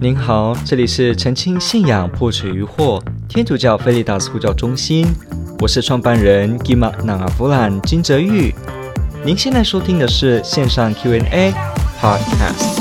您好，这里是澄清信仰破除疑惑天主教菲利达斯呼叫中心，我是创办人吉玛纳阿弗兰金泽玉。您现在收听的是线上 Q&A Podcast。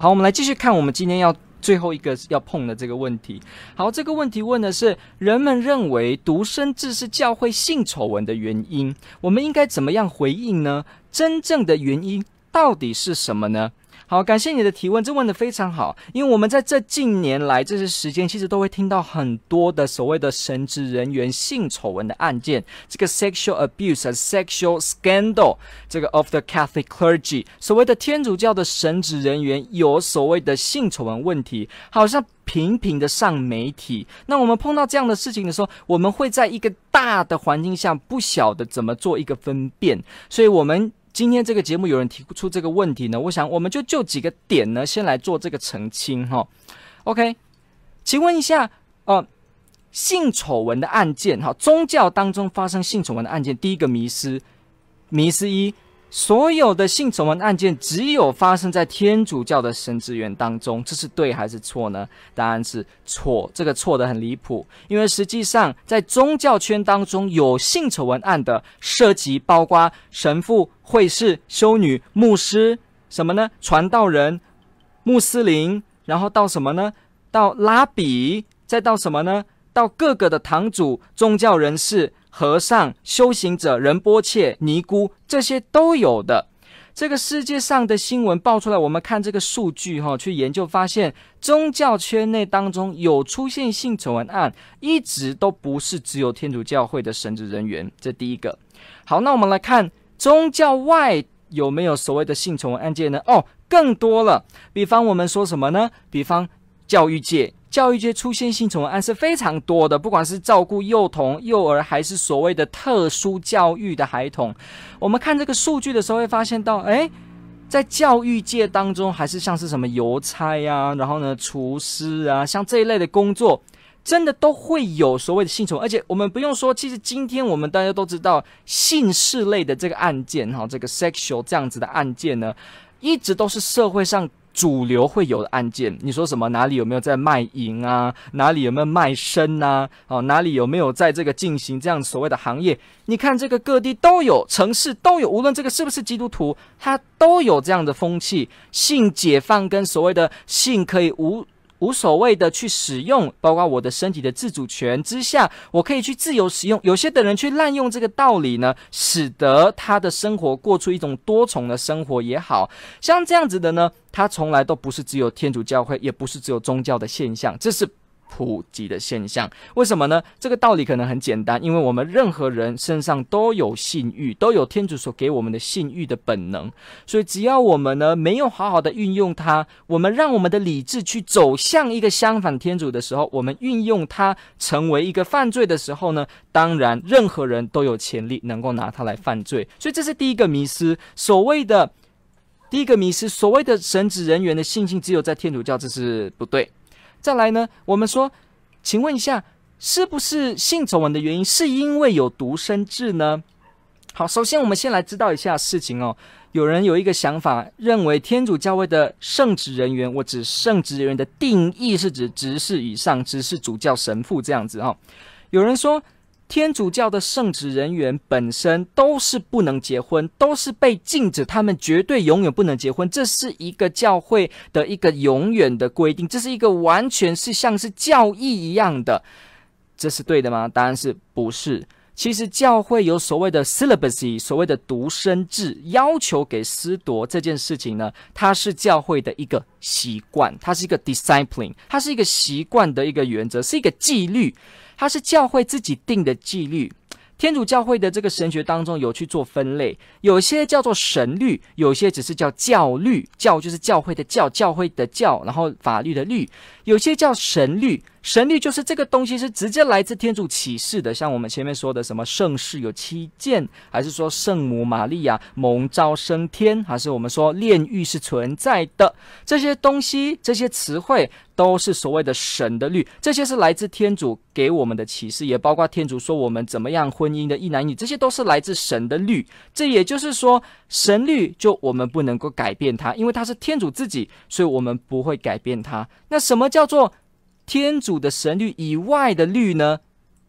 好，我们来继续看我们今天要。最后一个要碰的这个问题，好，这个问题问的是人们认为独生子是教会性丑闻的原因，我们应该怎么样回应呢？真正的原因到底是什么呢？好，感谢你的提问，这问得非常好。因为我们在这近年来这些时间，其实都会听到很多的所谓的神职人员性丑闻的案件，这个 sexual abuse、sexual scandal，这个 of the Catholic clergy，所谓的天主教的神职人员有所谓的性丑闻问题，好像频频的上媒体。那我们碰到这样的事情的时候，我们会在一个大的环境下不晓得怎么做一个分辨，所以我们。今天这个节目有人提出这个问题呢，我想我们就就几个点呢，先来做这个澄清哈。OK，请问一下，呃，性丑闻的案件哈，宗教当中发生性丑闻的案件，第一个迷失，迷失一。所有的性丑闻案件只有发生在天主教的神职员当中，这是对还是错呢？答案是错，这个错得很离谱。因为实际上在宗教圈当中有性丑闻案的，涉及包括神父、会士、修女、牧师，什么呢？传道人、穆斯林，然后到什么呢？到拉比，再到什么呢？到各个的堂主、宗教人士。和尚、修行者、仁波切、尼姑，这些都有的。这个世界上的新闻爆出来，我们看这个数据哈，去研究发现，宗教圈内当中有出现性丑闻案，一直都不是只有天主教会的神职人员。这第一个。好，那我们来看宗教外有没有所谓的性丑闻案件呢？哦，更多了。比方我们说什么呢？比方教育界。教育界出现性丑闻案是非常多的，不管是照顾幼童、幼儿，还是所谓的特殊教育的孩童，我们看这个数据的时候会发现到，诶，在教育界当中，还是像是什么邮差呀，然后呢，厨师啊，像这一类的工作，真的都会有所谓的性丑，而且我们不用说，其实今天我们大家都知道，性事类的这个案件，哈，这个 sexual 这样子的案件呢，一直都是社会上。主流会有的案件，你说什么？哪里有没有在卖淫啊？哪里有没有卖身啊？哦，哪里有没有在这个进行这样所谓的行业？你看这个各地都有，城市都有，无论这个是不是基督徒，他都有这样的风气，性解放跟所谓的性可以无。无所谓的去使用，包括我的身体的自主权之下，我可以去自由使用。有些的人去滥用这个道理呢，使得他的生活过出一种多重的生活也好，像这样子的呢，他从来都不是只有天主教会，也不是只有宗教的现象，这是。普及的现象，为什么呢？这个道理可能很简单，因为我们任何人身上都有性欲，都有天主所给我们的性欲的本能，所以只要我们呢没有好好的运用它，我们让我们的理智去走向一个相反天主的时候，我们运用它成为一个犯罪的时候呢，当然任何人都有潜力能够拿它来犯罪，所以这是第一个迷思，所谓的第一个迷思，所谓的神职人员的性情只有在天主教，这是不对。再来呢，我们说，请问一下，是不是性丑闻的原因是因为有独生制呢？好，首先我们先来知道一下事情哦。有人有一个想法，认为天主教会的圣职人员，我指圣职人员的定义是指执事以上，执事主教神父这样子哈。有人说。天主教的圣职人员本身都是不能结婚，都是被禁止，他们绝对永远不能结婚。这是一个教会的一个永远的规定，这是一个完全是像是教义一样的，这是对的吗？答案是不是。其实教会有所谓的 celibacy，所谓的独身制，要求给司铎这件事情呢，它是教会的一个习惯，它是一个 discipline，它是一个习惯的一个原则，是一个纪律。它是教会自己定的纪律，天主教会的这个神学当中有去做分类，有些叫做神律，有些只是叫教律，教就是教会的教，教会的教，然后法律的律，有些叫神律，神律就是这个东西是直接来自天主启示的，像我们前面说的什么圣事有七件，还是说圣母玛利亚蒙召升天，还是我们说炼狱是存在的这些东西，这些词汇都是所谓的神的律，这些是来自天主给我们的启示，也包括天主说我们怎么样婚姻的一男一女，这些都是来自神的律。这也就是说，神律就我们不能够改变它，因为它是天主自己，所以我们不会改变它。那什么叫做？天主的神律以外的律呢？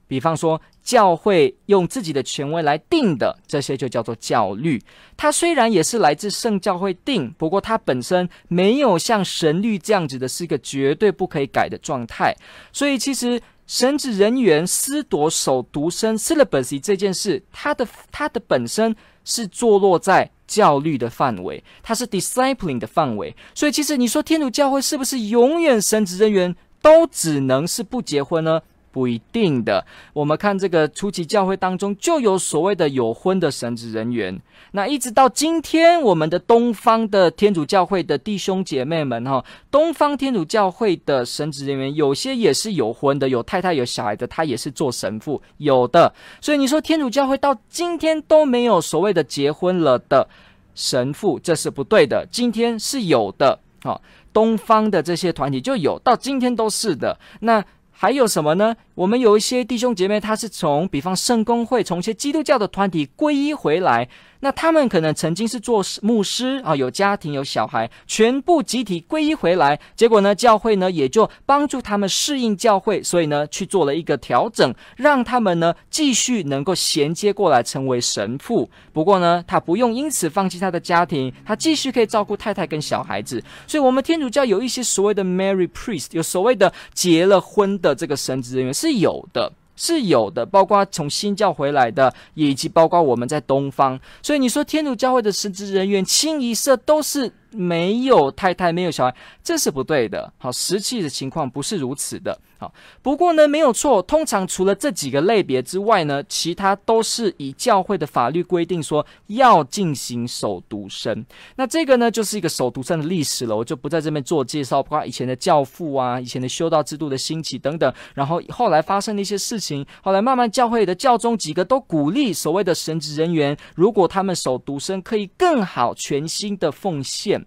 比方说，教会用自己的权威来定的，这些就叫做教律。它虽然也是来自圣教会定，不过它本身没有像神律这样子的，是一个绝对不可以改的状态。所以，其实神职人员司铎守独身 （celibacy） 这件事，它的它的本身是坐落在教律的范围，它是 discipline 的范围。所以，其实你说天主教会是不是永远神职人员？都只能是不结婚呢？不一定的。我们看这个初期教会当中，就有所谓的有婚的神职人员。那一直到今天，我们的东方的天主教会的弟兄姐妹们，哈，东方天主教会的神职人员，有些也是有婚的，有太太有小孩的，他也是做神父，有的。所以你说天主教会到今天都没有所谓的结婚了的神父，这是不对的。今天是有的，哈。东方的这些团体就有，到今天都是的。那还有什么呢？我们有一些弟兄姐妹，他是从比方圣公会，从一些基督教的团体皈依回来。那他们可能曾经是做牧师啊，有家庭有小孩，全部集体皈依回来。结果呢，教会呢也就帮助他们适应教会，所以呢去做了一个调整，让他们呢继续能够衔接过来成为神父。不过呢，他不用因此放弃他的家庭，他继续可以照顾太太跟小孩子。所以，我们天主教有一些所谓的 m a r r y priest，有所谓的结了婚的这个神职人员是有的。是有的，包括从新教回来的，以及包括我们在东方。所以你说天主教会的神职人员清一色都是。没有太太，没有小孩，这是不对的。好，实际的情况不是如此的。不过呢，没有错。通常除了这几个类别之外呢，其他都是以教会的法律规定说要进行守独身。那这个呢，就是一个守独身的历史了，我就不在这边做介绍。包括以前的教父啊，以前的修道制度的兴起等等，然后后来发生的一些事情，后来慢慢教会的教宗几个都鼓励所谓的神职人员，如果他们守独身，可以更好全心的奉献。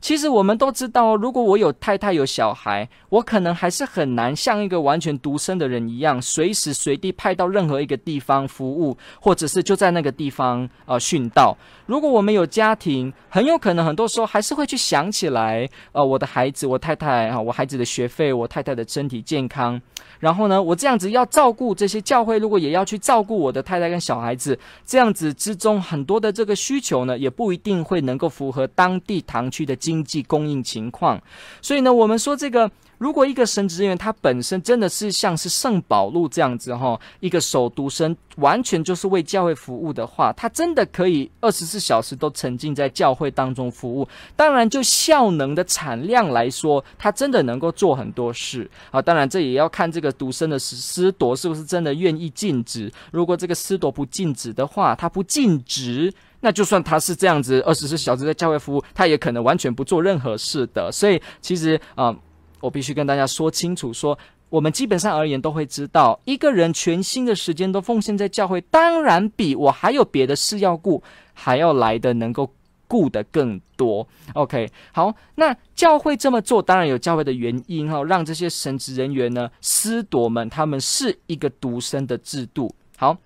其实我们都知道，如果我有太太有小孩，我可能还是很难像一个完全独身的人一样，随时随地派到任何一个地方服务，或者是就在那个地方呃殉道。如果我们有家庭，很有可能很多时候还是会去想起来，呃，我的孩子，我太太啊，我孩子的学费，我太太的身体健康。然后呢，我这样子要照顾这些教会，如果也要去照顾我的太太跟小孩子，这样子之中很多的这个需求呢，也不一定会能够符合当地堂区的经济供应情况。所以呢，我们说这个。如果一个神职人员他本身真的是像是圣保禄这样子哈，一个守读生，完全就是为教会服务的话，他真的可以二十四小时都沉浸在教会当中服务。当然，就效能的产量来说，他真的能够做很多事啊。当然，这也要看这个独生的司铎是不是真的愿意尽职。如果这个司铎不尽职的话，他不尽职，那就算他是这样子二十四小时在教会服务，他也可能完全不做任何事的。所以，其实啊。我必须跟大家说清楚说，我们基本上而言都会知道，一个人全心的时间都奉献在教会，当然比我还有别的事要顾还要来的能够顾得更多。OK，好，那教会这么做，当然有教会的原因哈，让这些神职人员呢，司铎们他们是一个独身的制度。好。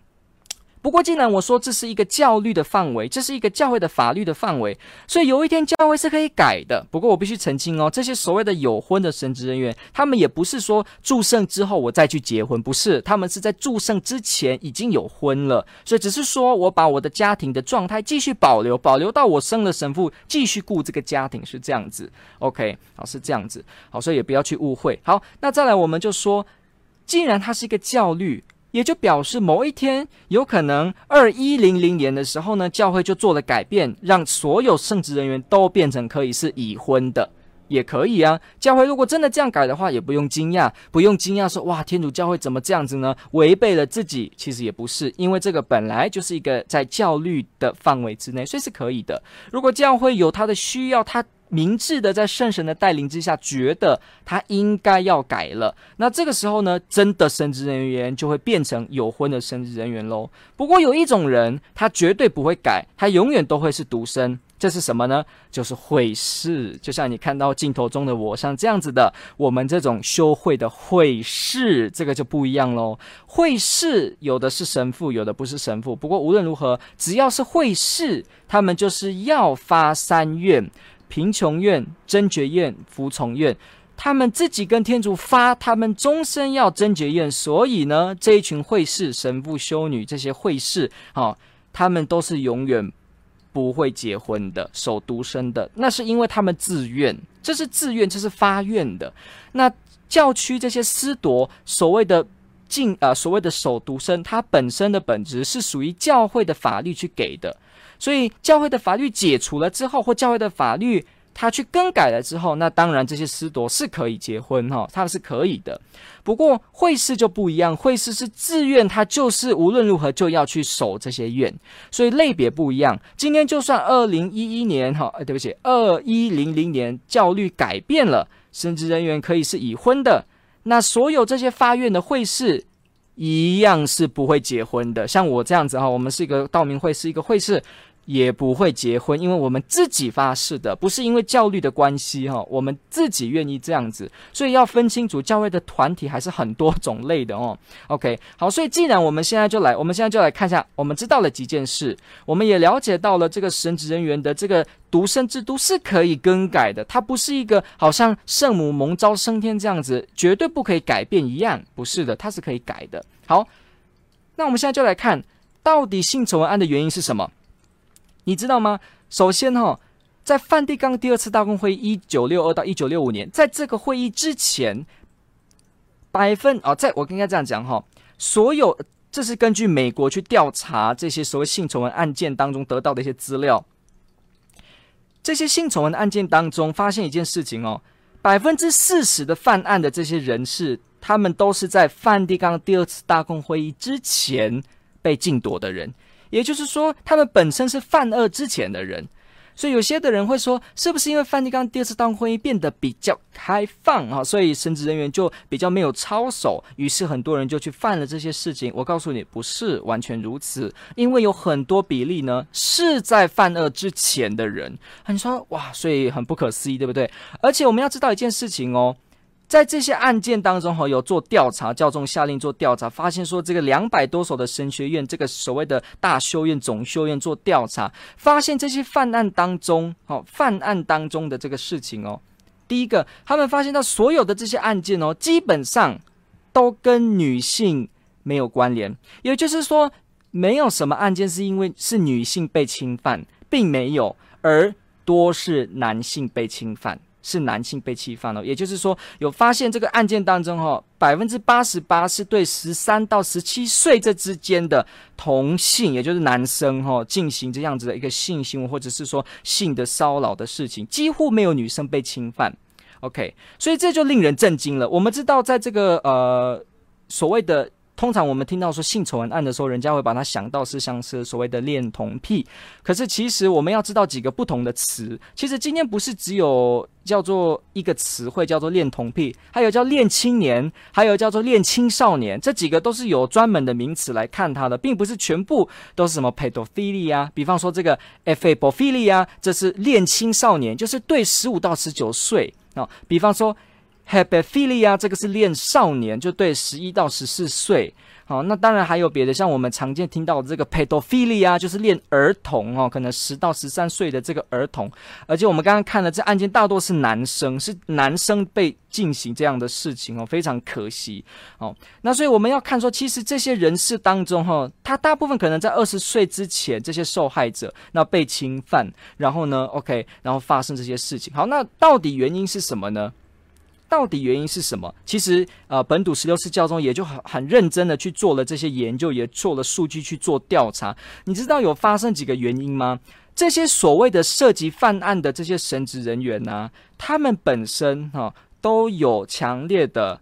不过，既然我说这是一个教律的范围，这是一个教会的法律的范围，所以有一天教会是可以改的。不过，我必须澄清哦，这些所谓的有婚的神职人员，他们也不是说祝圣之后我再去结婚，不是，他们是在祝圣之前已经有婚了，所以只是说我把我的家庭的状态继续保留，保留到我升了神父，继续顾这个家庭，是这样子。OK，好，是这样子。好，所以也不要去误会。好，那再来我们就说，既然它是一个教律。也就表示某一天有可能二一零零年的时候呢，教会就做了改变，让所有圣职人员都变成可以是已婚的，也可以啊。教会如果真的这样改的话，也不用惊讶，不用惊讶说哇，天主教会怎么这样子呢？违背了自己，其实也不是，因为这个本来就是一个在教律的范围之内，所以是可以的。如果教会有他的需要，他。明智的在圣神的带领之下，觉得他应该要改了。那这个时候呢，真的神职人员就会变成有婚的神职人员喽。不过有一种人，他绝对不会改，他永远都会是独身。这是什么呢？就是会士，就像你看到镜头中的我，像这样子的，我们这种修会的会士，这个就不一样喽。会士有的是神父，有的不是神父。不过无论如何，只要是会士，他们就是要发三愿：贫穷愿、贞洁愿、服从愿。他们自己跟天主发，他们终身要贞洁愿。所以呢，这一群会士、神父、修女这些会士，哦，他们都是永远。不会结婚的，守独身的，那是因为他们自愿，这是自愿，这是发愿的。那教区这些司铎所谓的禁啊，所谓的守独身，它本身的本质是属于教会的法律去给的，所以教会的法律解除了之后，或教会的法律。他去更改了之后，那当然这些司铎是可以结婚哈，他们是可以的。不过会士就不一样，会士是自愿，他就是无论如何就要去守这些愿，所以类别不一样。今天就算二零一一年哈，对不起，二一零零年教律改变了，神职人员可以是已婚的，那所有这些发愿的会士一样是不会结婚的。像我这样子哈，我们是一个道明会，是一个会士。也不会结婚，因为我们自己发誓的，不是因为教律的关系哈，我们自己愿意这样子，所以要分清楚教会的团体还是很多种类的哦。OK，好，所以既然我们现在就来，我们现在就来看一下，我们知道了几件事，我们也了解到了这个神职人员的这个独身制度是可以更改的，它不是一个好像圣母蒙召升天这样子，绝对不可以改变一样，不是的，它是可以改的。好，那我们现在就来看到底性丑闻案的原因是什么。你知道吗？首先哈、哦，在梵蒂冈第二次大公会议一九六二到一九六五年，在这个会议之前，百分哦，在我应该这样讲哈、哦，所有这是根据美国去调查这些所谓性丑闻案件当中得到的一些资料，这些性丑闻案件当中发现一件事情哦，百分之四十的犯案的这些人士，他们都是在梵蒂冈第二次大公会议之前被禁铎的人。也就是说，他们本身是犯恶之前的人，所以有些的人会说，是不是因为梵蒂冈第二次当婚姻变得比较开放啊，所以神职人员就比较没有操守，于是很多人就去犯了这些事情？我告诉你，不是完全如此，因为有很多比例呢是在犯恶之前的人。你说哇，所以很不可思议，对不对？而且我们要知道一件事情哦。在这些案件当中，哈，有做调查，教宗下令做调查，发现说这个两百多所的神学院，这个所谓的大修院、总修院做调查，发现这些犯案当中，哦，犯案当中的这个事情哦，第一个，他们发现到所有的这些案件哦，基本上都跟女性没有关联，也就是说，没有什么案件是因为是女性被侵犯，并没有，而多是男性被侵犯。是男性被侵犯了，也就是说，有发现这个案件当中，哈，百分之八十八是对十三到十七岁这之间的同性，也就是男生，哈，进行这样子的一个性行为，或者是说性的骚扰的事情，几乎没有女生被侵犯。OK，所以这就令人震惊了。我们知道，在这个呃所谓的。通常我们听到说性丑闻案的时候，人家会把它想到是像是所谓的恋童癖。可是其实我们要知道几个不同的词。其实今天不是只有叫做一个词汇叫做恋童癖，还有叫恋青年，还有叫做恋青少年，这几个都是有专门的名词来看它的，并不是全部都是什么 pedophilia。比方说这个 ephebophilia，这是恋青少年，就是对十五到十九岁啊。比方说。Hebephilia 这个是恋少年，就对十一到十四岁。好，那当然还有别的，像我们常见听到的这个 pedophilia，就是恋儿童哦，可能十到十三岁的这个儿童。而且我们刚刚看了这案件，大多是男生，是男生被进行这样的事情哦，非常可惜哦。那所以我们要看说，其实这些人士当中哈，他大部分可能在二十岁之前，这些受害者那被侵犯，然后呢，OK，然后发生这些事情。好，那到底原因是什么呢？到底原因是什么？其实，呃，本笃十六世教宗也就很很认真的去做了这些研究，也做了数据去做调查。你知道有发生几个原因吗？这些所谓的涉及犯案的这些神职人员呢、他们本身哈、都有强烈的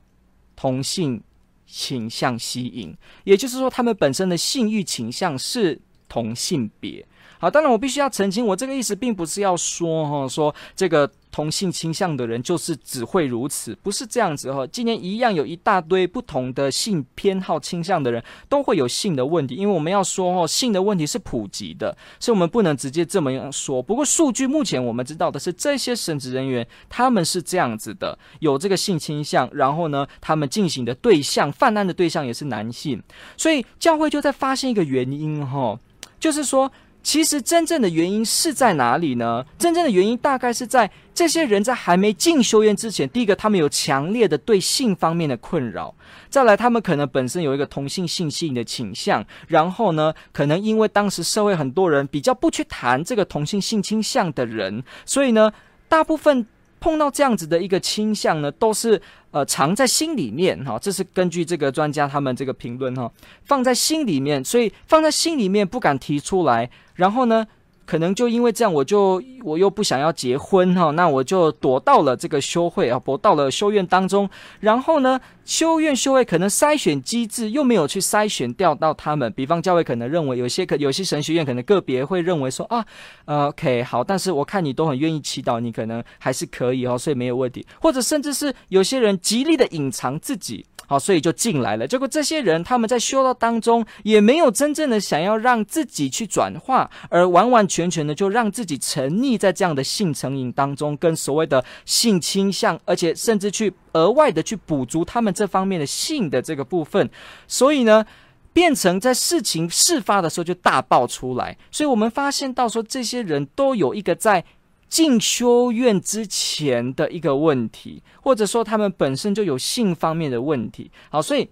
同性倾向吸引，也就是说，他们本身的性欲倾向是同性别。好，当然我必须要澄清，我这个意思并不是要说哈，说这个同性倾向的人就是只会如此，不是这样子哈。今年一样有一大堆不同的性偏好倾向的人都会有性的问题，因为我们要说哦，性的问题是普及的，所以我们不能直接这么样说。不过数据目前我们知道的是，这些神职人员他们是这样子的，有这个性倾向，然后呢，他们进行的对象犯案的对象也是男性，所以教会就在发现一个原因哈，就是说。其实真正的原因是在哪里呢？真正的原因大概是在这些人在还没进修院之前，第一个他们有强烈的对性方面的困扰，再来他们可能本身有一个同性性吸引的倾向，然后呢，可能因为当时社会很多人比较不去谈这个同性性倾向的人，所以呢，大部分。碰到这样子的一个倾向呢，都是呃藏在心里面哈，这是根据这个专家他们这个评论哈，放在心里面，所以放在心里面不敢提出来，然后呢。可能就因为这样，我就我又不想要结婚哈，那我就躲到了这个修会啊，躲到了修院当中。然后呢，修院修会可能筛选机制又没有去筛选掉到他们。比方教会可能认为有些可有些神学院可能个别会认为说啊，呃，OK 好，但是我看你都很愿意祈祷，你可能还是可以哦，所以没有问题。或者甚至是有些人极力的隐藏自己。好，所以就进来了。结果这些人他们在修道当中也没有真正的想要让自己去转化，而完完全全的就让自己沉溺在这样的性成瘾当中，跟所谓的性倾向，而且甚至去额外的去补足他们这方面的性的这个部分。所以呢，变成在事情事发的时候就大爆出来。所以我们发现到说，这些人都有一个在。进修院之前的一个问题，或者说他们本身就有性方面的问题。好，所以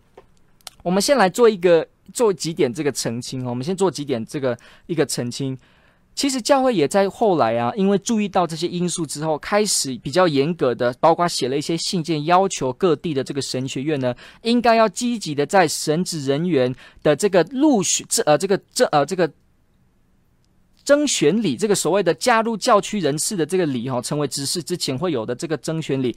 我们先来做一个做几点这个澄清。我们先做几点这个一个澄清。其实教会也在后来啊，因为注意到这些因素之后，开始比较严格的，包括写了一些信件，要求各地的这个神学院呢，应该要积极的在神职人员的这个录取这呃这个这呃这个。征选礼，这个所谓的加入教区人士的这个礼哈，成为执事之前会有的这个征选礼。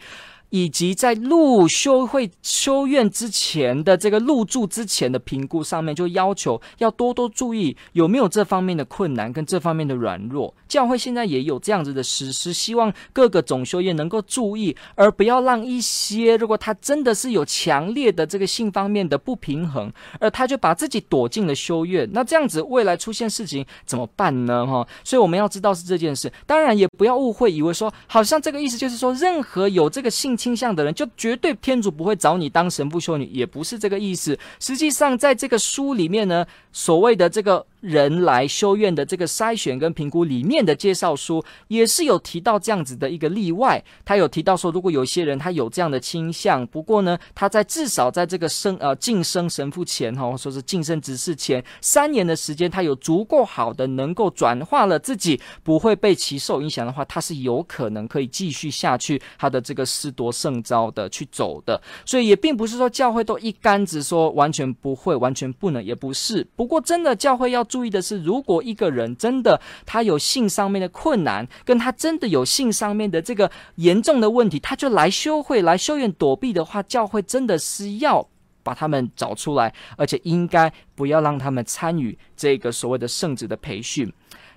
以及在入修会修院之前的这个入住之前的评估上面，就要求要多多注意有没有这方面的困难跟这方面的软弱。教会现在也有这样子的实施，希望各个总修院能够注意，而不要让一些如果他真的是有强烈的这个性方面的不平衡，而他就把自己躲进了修院，那这样子未来出现事情怎么办呢？哈，所以我们要知道是这件事。当然也不要误会，以为说好像这个意思就是说任何有这个性。倾向的人就绝对天主不会找你当神父修女，也不是这个意思。实际上，在这个书里面呢，所谓的这个。人来修院的这个筛选跟评估里面的介绍书也是有提到这样子的一个例外，他有提到说，如果有些人他有这样的倾向，不过呢，他在至少在这个升呃晋升神父前哈，或说是晋升执事前三年的时间，他有足够好的能够转化了自己，不会被其受影响的话，他是有可能可以继续下去他的这个师铎圣召的去走的。所以也并不是说教会都一竿子说完全不会，完全不能，也不是。不过真的教会要。注意的是，如果一个人真的他有性上面的困难，跟他真的有性上面的这个严重的问题，他就来修会、来修院躲避的话，教会真的是要把他们找出来，而且应该不要让他们参与这个所谓的圣职的培训。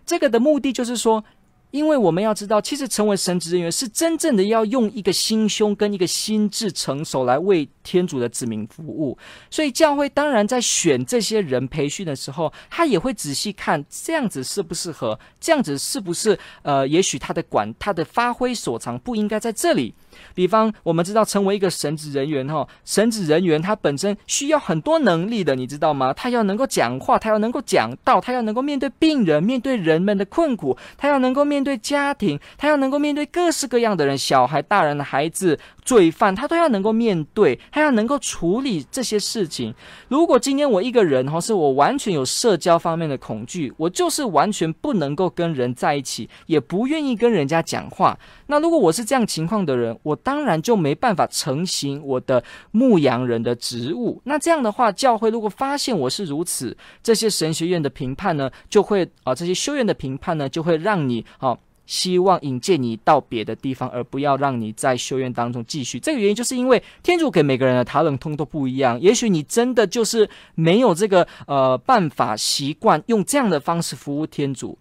这个的目的就是说。因为我们要知道，其实成为神职人员是真正的要用一个心胸跟一个心智成熟来为天主的子民服务。所以教会当然在选这些人培训的时候，他也会仔细看这样子适不适合，这样子是不是呃，也许他的管他的发挥所长不应该在这里。比方，我们知道成为一个神职人员哈，神职人员他本身需要很多能力的，你知道吗？他要能够讲话，他要能够讲道，他要能够面对病人，面对人们的困苦，他要能够面对家庭，他要能够面对各式各样的人，小孩、大人的孩子。罪犯他都要能够面对，他要能够处理这些事情。如果今天我一个人哈，是我完全有社交方面的恐惧，我就是完全不能够跟人在一起，也不愿意跟人家讲话。那如果我是这样情况的人，我当然就没办法承行我的牧羊人的职务。那这样的话，教会如果发现我是如此，这些神学院的评判呢，就会啊，这些修院的评判呢，就会让你啊。希望引荐你到别的地方，而不要让你在修院当中继续。这个原因就是因为天主给每个人的塔冷通都不一样。也许你真的就是没有这个呃办法习惯用这样的方式服务天主。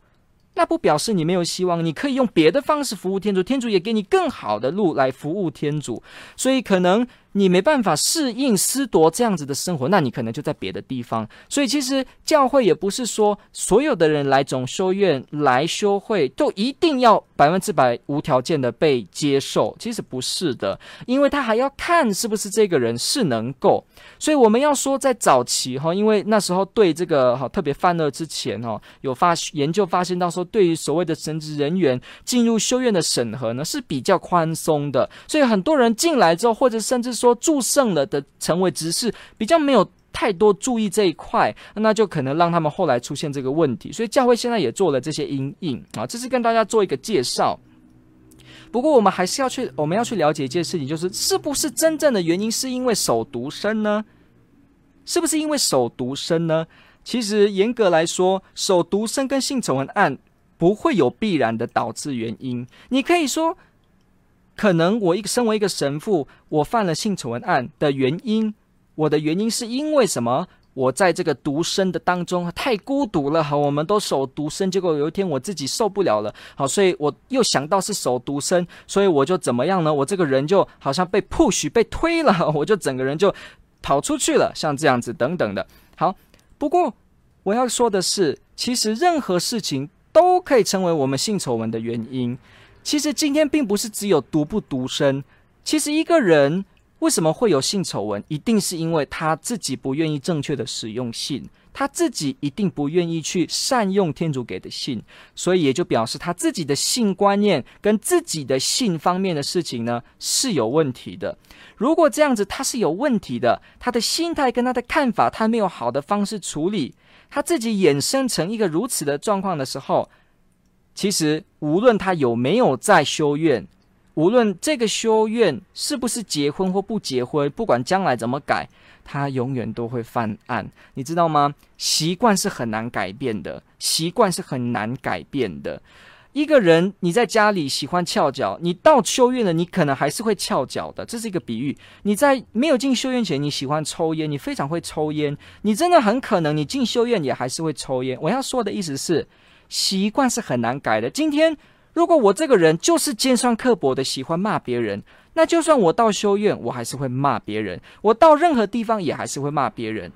那不表示你没有希望，你可以用别的方式服务天主，天主也给你更好的路来服务天主，所以可能。你没办法适应司铎这样子的生活，那你可能就在别的地方。所以其实教会也不是说所有的人来总修院来修会都一定要百分之百无条件的被接受，其实不是的，因为他还要看是不是这个人是能够。所以我们要说在早期哈，因为那时候对这个哈特别犯恶之前哈，有发研究发现到说，对于所谓的神职人员进入修院的审核呢是比较宽松的，所以很多人进来之后，或者甚至说祝圣了的成为执事，比较没有太多注意这一块，那就可能让他们后来出现这个问题。所以教会现在也做了这些阴影啊，这是跟大家做一个介绍。不过我们还是要去，我们要去了解一件事情，就是是不是真正的原因是因为手独生呢？是不是因为手独生呢？其实严格来说，手独生跟性丑闻案不会有必然的导致原因。你可以说。可能我一个身为一个神父，我犯了性丑闻案的原因，我的原因是因为什么？我在这个独身的当中太孤独了，好，我们都守独身，结果有一天我自己受不了了，好，所以我又想到是守独身，所以我就怎么样呢？我这个人就好像被 push 被推了，我就整个人就跑出去了，像这样子等等的。好，不过我要说的是，其实任何事情都可以成为我们性丑闻的原因。其实今天并不是只有独不独身，其实一个人为什么会有性丑闻，一定是因为他自己不愿意正确的使用性，他自己一定不愿意去善用天主给的性，所以也就表示他自己的性观念跟自己的性方面的事情呢是有问题的。如果这样子他是有问题的，他的心态跟他的看法，他没有好的方式处理，他自己衍生成一个如此的状况的时候。其实，无论他有没有在修院，无论这个修院是不是结婚或不结婚，不管将来怎么改，他永远都会犯案，你知道吗？习惯是很难改变的，习惯是很难改变的。一个人你在家里喜欢翘脚，你到修院了，你可能还是会翘脚的。这是一个比喻。你在没有进修院前，你喜欢抽烟，你非常会抽烟，你真的很可能你进修院也还是会抽烟。我要说的意思是。习惯是很难改的。今天，如果我这个人就是尖酸刻薄的喜欢骂别人，那就算我到修院，我还是会骂别人；我到任何地方也还是会骂别人。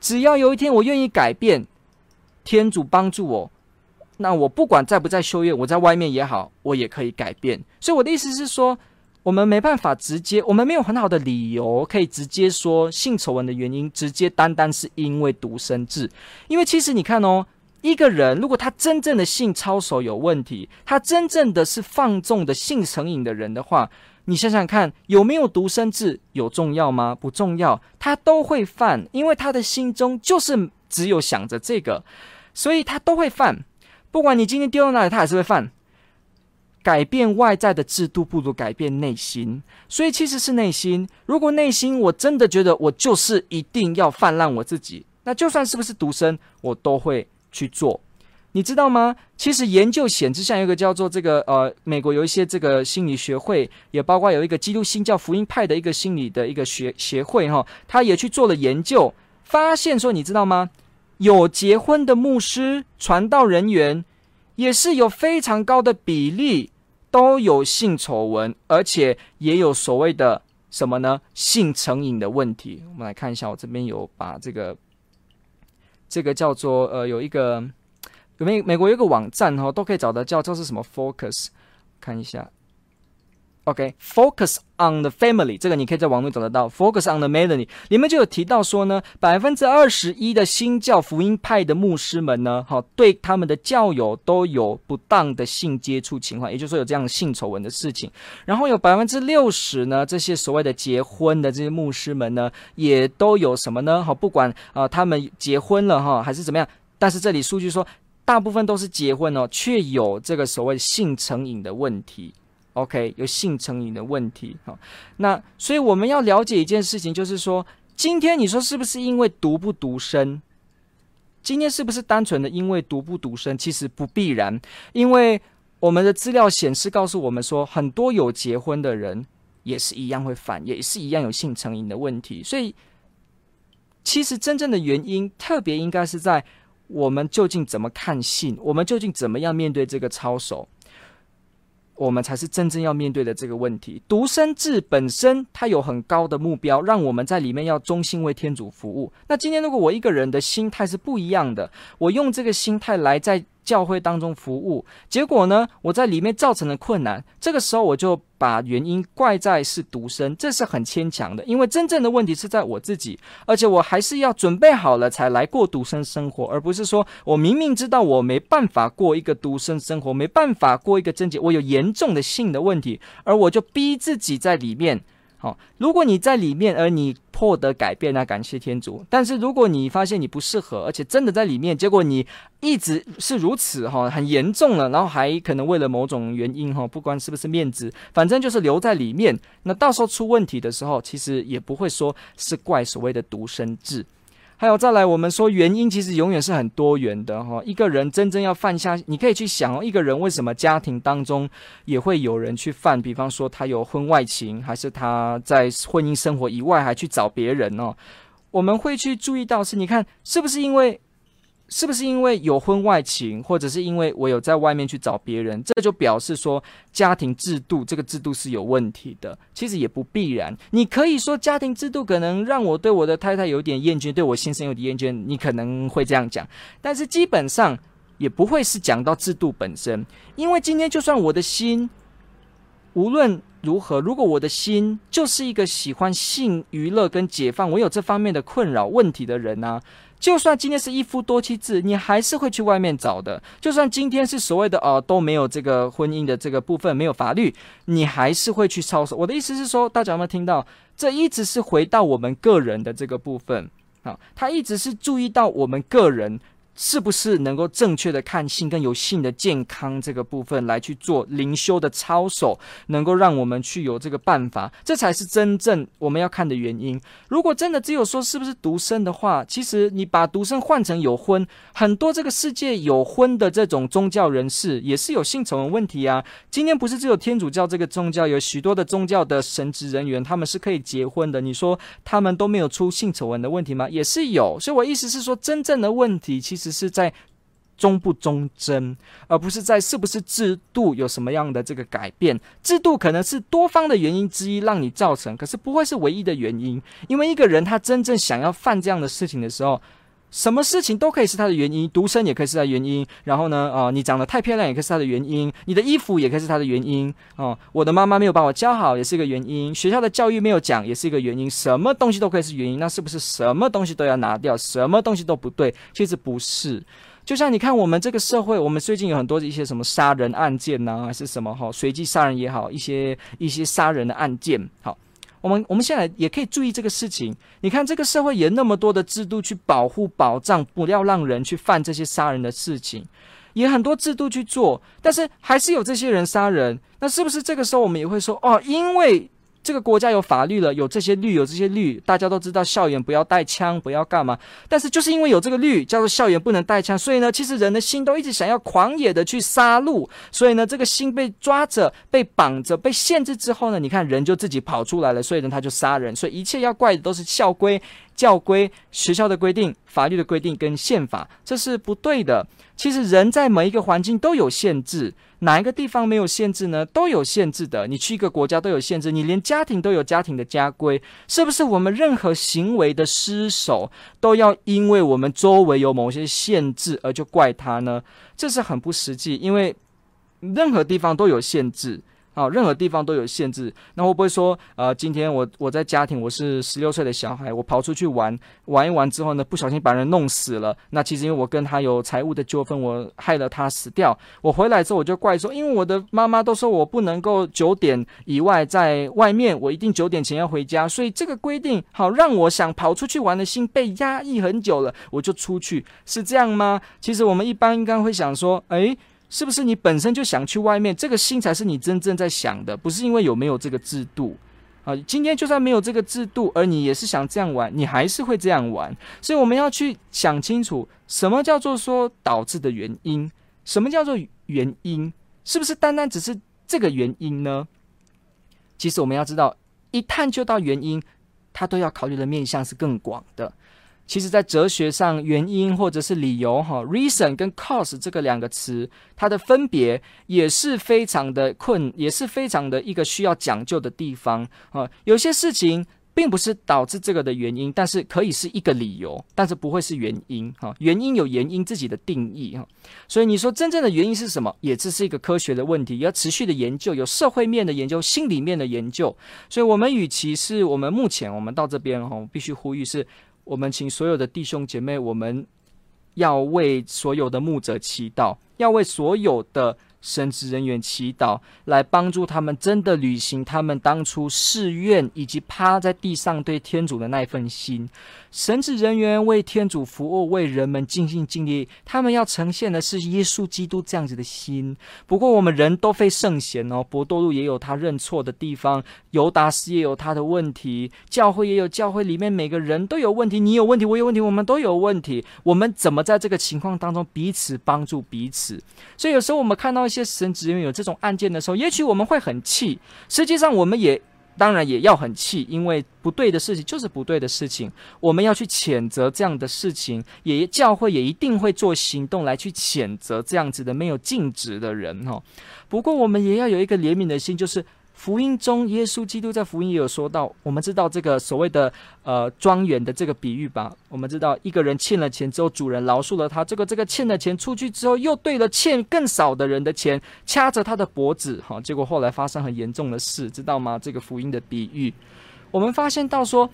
只要有一天我愿意改变，天主帮助我，那我不管在不在修院，我在外面也好，我也可以改变。所以我的意思是说，我们没办法直接，我们没有很好的理由可以直接说性丑闻的原因，直接单单是因为独生制。因为其实你看哦。一个人如果他真正的性操守有问题，他真正的是放纵的性成瘾的人的话，你想想看，有没有独身制有重要吗？不重要，他都会犯，因为他的心中就是只有想着这个，所以他都会犯。不管你今天丢到哪里，他还是会犯。改变外在的制度不如改变内心，所以其实是内心。如果内心我真的觉得我就是一定要泛滥我自己，那就算是不是独身，我都会。去做，你知道吗？其实研究显示，像有一个叫做这个呃，美国有一些这个心理学会，也包括有一个基督新教福音派的一个心理的一个学协会哈，他也去做了研究，发现说，你知道吗？有结婚的牧师、传道人员，也是有非常高的比例都有性丑闻，而且也有所谓的什么呢？性成瘾的问题。我们来看一下，我这边有把这个。这个叫做呃，有一个美美国有个网站哈、哦，都可以找得叫，叫做什么 Focus，看一下。OK，Focus on the Family，这个你可以在网络找得到。Focus on the Family 里面就有提到说呢，百分之二十一的新教福音派的牧师们呢，哈，对他们的教友都有不当的性接触情况，也就是说有这样性丑闻的事情。然后有百分之六十呢，这些所谓的结婚的这些牧师们呢，也都有什么呢？哈，不管啊、他们结婚了哈，还是怎么样，但是这里数据说，大部分都是结婚哦，却有这个所谓性成瘾的问题。OK，有性成瘾的问题，好，那所以我们要了解一件事情，就是说，今天你说是不是因为独不独身？今天是不是单纯的因为独不独身？其实不必然，因为我们的资料显示告诉我们说，很多有结婚的人也是一样会犯，也是一样有性成瘾的问题。所以，其实真正的原因，特别应该是在我们究竟怎么看性？我们究竟怎么样面对这个操守？我们才是真正要面对的这个问题。独生制本身它有很高的目标，让我们在里面要忠心为天主服务。那今天如果我一个人的心态是不一样的，我用这个心态来在。教会当中服务，结果呢，我在里面造成了困难。这个时候，我就把原因怪在是独生，这是很牵强的。因为真正的问题是在我自己，而且我还是要准备好了才来过独生生活，而不是说我明明知道我没办法过一个独生生活，没办法过一个贞洁，我有严重的性的问题，而我就逼自己在里面。好，如果你在里面，而你获得改变，那感谢天主。但是如果你发现你不适合，而且真的在里面，结果你一直是如此哈，很严重了，然后还可能为了某种原因哈，不管是不是面子，反正就是留在里面。那到时候出问题的时候，其实也不会说是怪所谓的独生制。还有再来，我们说原因其实永远是很多元的哈。一个人真正要犯下，你可以去想哦，一个人为什么家庭当中也会有人去犯？比方说他有婚外情，还是他在婚姻生活以外还去找别人哦？我们会去注意到是，你看是不是因为？是不是因为有婚外情，或者是因为我有在外面去找别人，这就表示说家庭制度这个制度是有问题的？其实也不必然。你可以说家庭制度可能让我对我的太太有点厌倦，对我先生有点厌倦，你可能会这样讲。但是基本上也不会是讲到制度本身，因为今天就算我的心无论如何，如果我的心就是一个喜欢性娱乐跟解放，我有这方面的困扰问题的人呢、就算今天是一夫多妻制，你还是会去外面找的。就算今天是所谓的哦，都没有这个婚姻的这个部分，没有法律，你还是会去操守。我的意思是说，大家有没有听到？这一直是回到我们个人的这个部分啊，他一直是注意到我们个人。是不是能够正确的看性跟有性的健康这个部分来去做灵修的操守，能够让我们去有这个办法，这才是真正我们要看的原因。如果真的只有说是不是独生的话，其实你把独生换成有婚，很多这个世界有婚的这种宗教人士也是有性丑闻问题啊。今天不是只有天主教这个宗教，有许多的宗教的神职人员他们是可以结婚的，你说他们都没有出性丑闻的问题吗？也是有。所以我意思是说，真正的问题其实。是在忠不忠贞，而不是在是不是制度有什么样的这个改变。制度可能是多方的原因之一让你造成，可是不会是唯一的原因。因为一个人他真正想要犯这样的事情的时候，什么事情都可以是他的原因，独生也可以是他的原因。然后呢，啊、你长得太漂亮也可以是他的原因，你的衣服也可以是他的原因。哦、我的妈妈没有把我教好也是一个原因，学校的教育没有讲也是一个原因。什么东西都可以是原因，那是不是什么东西都要拿掉？什么东西都不对？其实不是。就像你看，我们这个社会，我们最近有很多的一些什么杀人案件呐、还是什么哈，随机杀人也好，一些一些杀人的案件，好，我们我们现在也可以注意这个事情。你看，这个社会也那么多的制度去保护、保障，不要让人去犯这些杀人的事情，也很多制度去做，但是还是有这些人杀人。那是不是这个时候我们也会说，哦，因为？这个国家有法律了，有这些律，有这些律，大家都知道校园不要带枪，不要干嘛。但是就是因为有这个律，叫做校园不能带枪，所以呢，其实人的心都一直想要狂野的去杀戮。所以呢，这个心被抓着、被绑着、被限制之后呢，你看人就自己跑出来了，所以呢，他就杀人。所以一切要怪的都是校规、教规、学校的规定、法律的规定跟宪法，这是不对的。其实人在每一个环境都有限制。哪一个地方没有限制呢？都有限制的。你去一个国家都有限制，你连家庭都有家庭的家规，是不是？我们任何行为的失守，都要因为我们周围有某些限制而就怪他呢？这是很不实际，因为任何地方都有限制。啊，任何地方都有限制。那会不会说，呃，今天我我在家庭，我是十六岁的小孩，我跑出去玩，玩一玩之后呢，不小心把人弄死了。那其实因为我跟他有财务的纠纷，我害了他死掉。我回来之后我就怪说，因为我的妈妈都说我不能够九点以外在外面，我一定九点前要回家。所以这个规定好让我想跑出去玩的心被压抑很久了，我就出去，是这样吗？其实我们一般应该会想说，诶。是不是你本身就想去外面？这个心才是你真正在想的，不是因为有没有这个制度啊？今天就算没有这个制度，而你也是想这样玩，你还是会这样玩。所以我们要去想清楚，什么叫做说导致的原因？什么叫做原因？是不是单单只是这个原因呢？其实我们要知道，一探究到原因，它都要考虑的面向是更广的。其实，在哲学上，原因或者是理由，哈，reason 跟 cause 这个两个词，它的分别也是非常的困，也是非常的一个需要讲究的地方啊。有些事情。并不是导致这个的原因，但是可以是一个理由，但是不会是原因哈。原因有原因自己的定义哈，所以你说真正的原因是什么？也这是一个科学的问题，要持续的研究，有社会面的研究，心里面的研究。所以，我们与其是我们目前我们到这边哈，必须呼吁是，我们请所有的弟兄姐妹，我们要为所有的牧者祈祷，要为所有的。神职人员祈祷，来帮助他们真的履行他们当初誓愿以及趴在地上对天主的那份心。神职人员为天主服务，为人们尽心尽力，他们要呈现的是耶稣基督这样子的心。不过我们人都非圣贤哦，伯多禄也有他认错的地方，犹达斯也有他的问题，教会也有教会里面每个人都有问题，你有问题，我有问题，我们都有问题。我们怎么在这个情况当中彼此帮助彼此？所以有时候我们看到。一些神职人员有这种案件的时候，也许我们会很气。实际上，我们也当然也要很气，因为不对的事情就是不对的事情。我们要去谴责这样的事情，也教会也一定会做行动来去谴责这样子的没有尽职的人哈。不过，我们也要有一个怜悯的心，就是。福音中，耶稣基督在福音也有说到，我们知道这个所谓的呃庄园的这个比喻吧？我们知道一个人欠了钱之后，主人饶恕了他，这个这个欠了钱出去之后，又对了欠更少的人的钱，掐着他的脖子，哈，结果后来发生很严重的事，知道吗？这个福音的比喻，我们发现到说。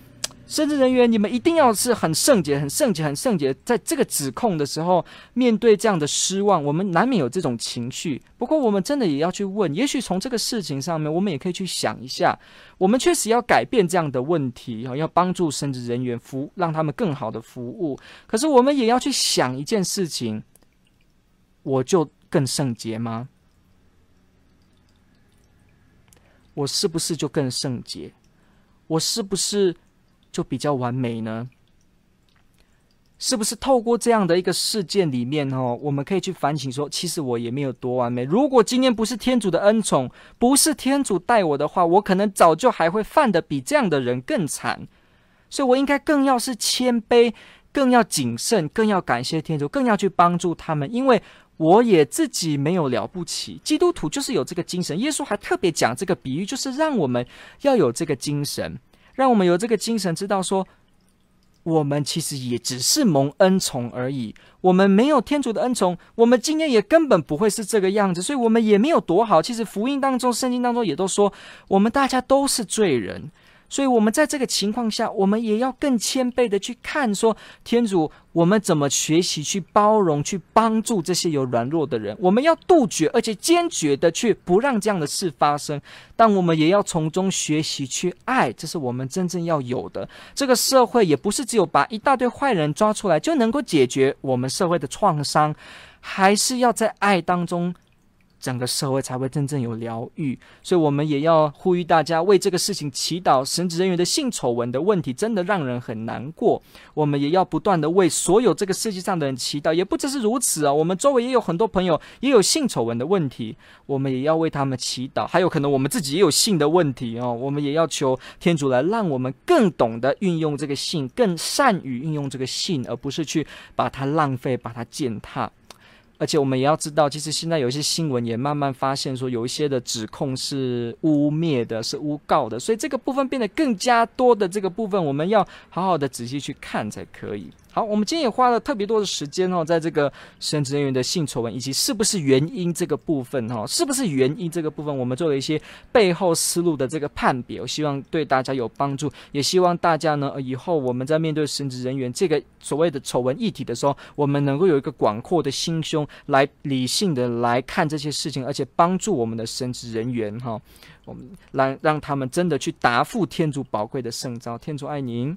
神职人员，你们一定要是很圣洁、很圣洁、很圣洁。在这个指控的时候，面对这样的失望，我们难免有这种情绪。不过，我们真的也要去问，也许从这个事情上面，我们也可以去想一下，我们确实要改变这样的问题，要帮助神职人员服，让他们更好的服务。可是，我们也要去想一件事情：我就更圣洁吗？我是不是就更圣洁？我是不是？就比较完美呢？是不是透过这样的一个事件里面哦，我们可以去反省说，其实我也没有多完美。如果今天不是天主的恩宠，不是天主带我的话，我可能早就还会犯得比这样的人更惨。所以我应该更要是谦卑，更要谨慎，更要感谢天主，更要去帮助他们，因为我也自己没有了不起。基督徒就是有这个精神，耶稣还特别讲这个比喻，就是让我们要有这个精神。让我们有这个精神，知道说，我们其实也只是蒙恩宠而已。我们没有天主的恩宠，我们今天也根本不会是这个样子。所以，我们也没有多好。其实，福音当中、圣经当中也都说，我们大家都是罪人。所以，我们在这个情况下，我们也要更谦卑的去看，说天主，我们怎么学习去包容、去帮助这些有软弱的人？我们要杜绝，而且坚决的去不让这样的事发生。但我们也要从中学习去爱，这是我们真正要有的。这个社会也不是只有把一大堆坏人抓出来就能够解决我们社会的创伤，还是要在爱当中。整个社会才会真正有疗愈，所以我们也要呼吁大家为这个事情祈祷。神职人员的性丑闻的问题真的让人很难过，我们也要不断的为所有这个世界上的人祈祷。也不只是如此啊，我们周围也有很多朋友也有性丑闻的问题，我们也要为他们祈祷。还有可能我们自己也有性的问题哦，我们也要求天主来让我们更懂得运用这个性，更善于运用这个性，而不是去把它浪费，把它践踏。而且我们也要知道，其实现在有一些新闻也慢慢发现说，有一些的指控是污蔑的，是诬告的，所以这个部分变得更加多的这个部分，我们要好好的仔细去看才可以。好，我们今天也花了特别多的时间哦，在这个神职人员的性丑闻以及是不是原因这个部分哈，是不是原因这个部分，我们做了一些背后思路的这个判别，我希望对大家有帮助，也希望大家呢，以后我们在面对神职人员这个所谓的丑闻议题的时候，我们能够有一个广阔的心胸，来理性的来看这些事情，而且帮助我们的神职人员哈，我们让让他们真的去答复天主宝贵的圣召，天主爱您。